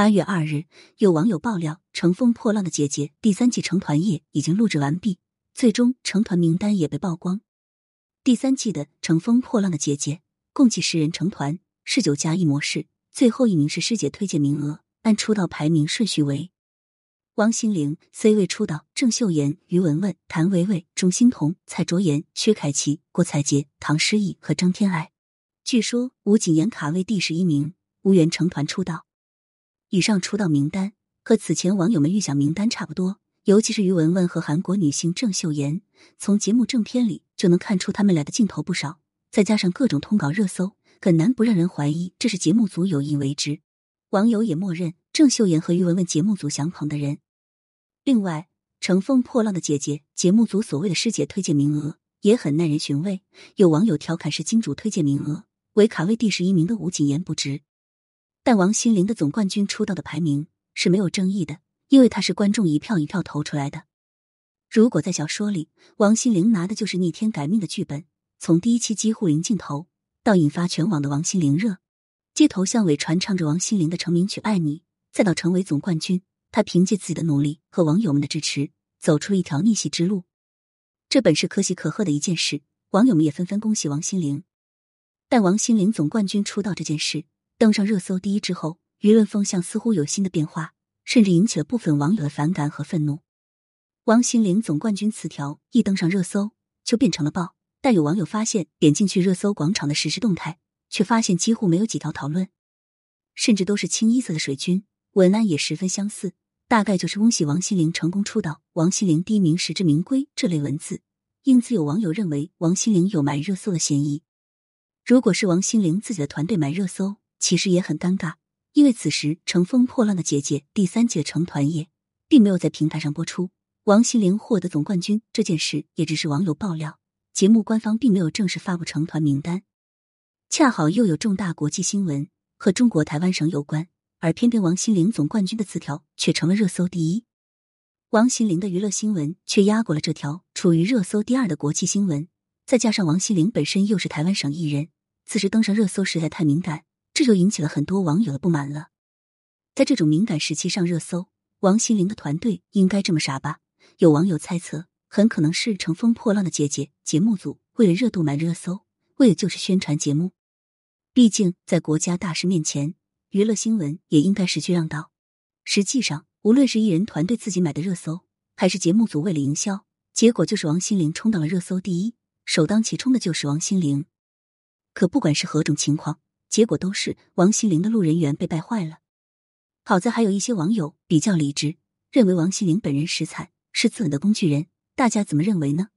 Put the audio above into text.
八月二日，有网友爆料，《乘风破浪的姐姐》第三季成团夜已经录制完毕，最终成团名单也被曝光。第三季的《乘风破浪的姐姐》共计十人成团，是九加一模式，最后一名是师姐推荐名额，按出道排名顺序为：王心凌 C 位出道，郑秀妍、于文文、谭维维、钟欣桐、蔡卓妍、薛凯琪、郭采洁、唐诗逸和张天爱。据说吴谨言卡位第十一名，无缘成团出道。以上出道名单和此前网友们预想名单差不多，尤其是于文文和韩国女星郑秀妍，从节目正片里就能看出他们俩的镜头不少，再加上各种通稿热搜，很难不让人怀疑这是节目组有意为之。网友也默认郑秀妍和于文文节目组想捧的人。另外，乘风破浪的姐姐节目组所谓的师姐推荐名额也很耐人寻味，有网友调侃是金主推荐名额，为卡位第十一名的吴谨言不值。但王心凌的总冠军出道的排名是没有争议的，因为她是观众一票一票投出来的。如果在小说里，王心凌拿的就是逆天改命的剧本，从第一期几乎零镜头到引发全网的王心凌热，街头巷尾传唱着王心凌的成名曲《爱你》，再到成为总冠军，她凭借自己的努力和网友们的支持，走出一条逆袭之路。这本是可喜可贺的一件事，网友们也纷纷恭喜王心凌。但王心凌总冠军出道这件事。登上热搜第一之后，舆论风向似乎有新的变化，甚至引起了部分网友的反感和愤怒。王心凌总冠军词条一登上热搜就变成了爆，但有网友发现点进去热搜广场的实时动态，却发现几乎没有几条讨论，甚至都是清一色的水军，文案也十分相似，大概就是恭喜王心凌成功出道，王心凌第一名实至名归这类文字。因此，有网友认为王心凌有买热搜的嫌疑。如果是王心凌自己的团队买热搜，其实也很尴尬，因为此时《乘风破浪的姐姐》第三季的成团夜并没有在平台上播出，王心凌获得总冠军这件事也只是网友爆料，节目官方并没有正式发布成团名单。恰好又有重大国际新闻和中国台湾省有关，而偏偏王心凌总冠军的词条却成了热搜第一，王心凌的娱乐新闻却压过了这条处于热搜第二的国际新闻。再加上王心凌本身又是台湾省艺人，此时登上热搜实在太敏感。这就引起了很多网友的不满了。在这种敏感时期上热搜，王心凌的团队应该这么傻吧？有网友猜测，很可能是《乘风破浪的姐姐》节目组为了热度买热搜，为的就是宣传节目。毕竟在国家大事面前，娱乐新闻也应该识趣让道。实际上，无论是艺人团队自己买的热搜，还是节目组为了营销，结果就是王心凌冲到了热搜第一，首当其冲的就是王心凌。可不管是何种情况。结果都是王心凌的路人缘被败坏了。好在还有一些网友比较理智，认为王心凌本人实惨，是自刎的工具人。大家怎么认为呢？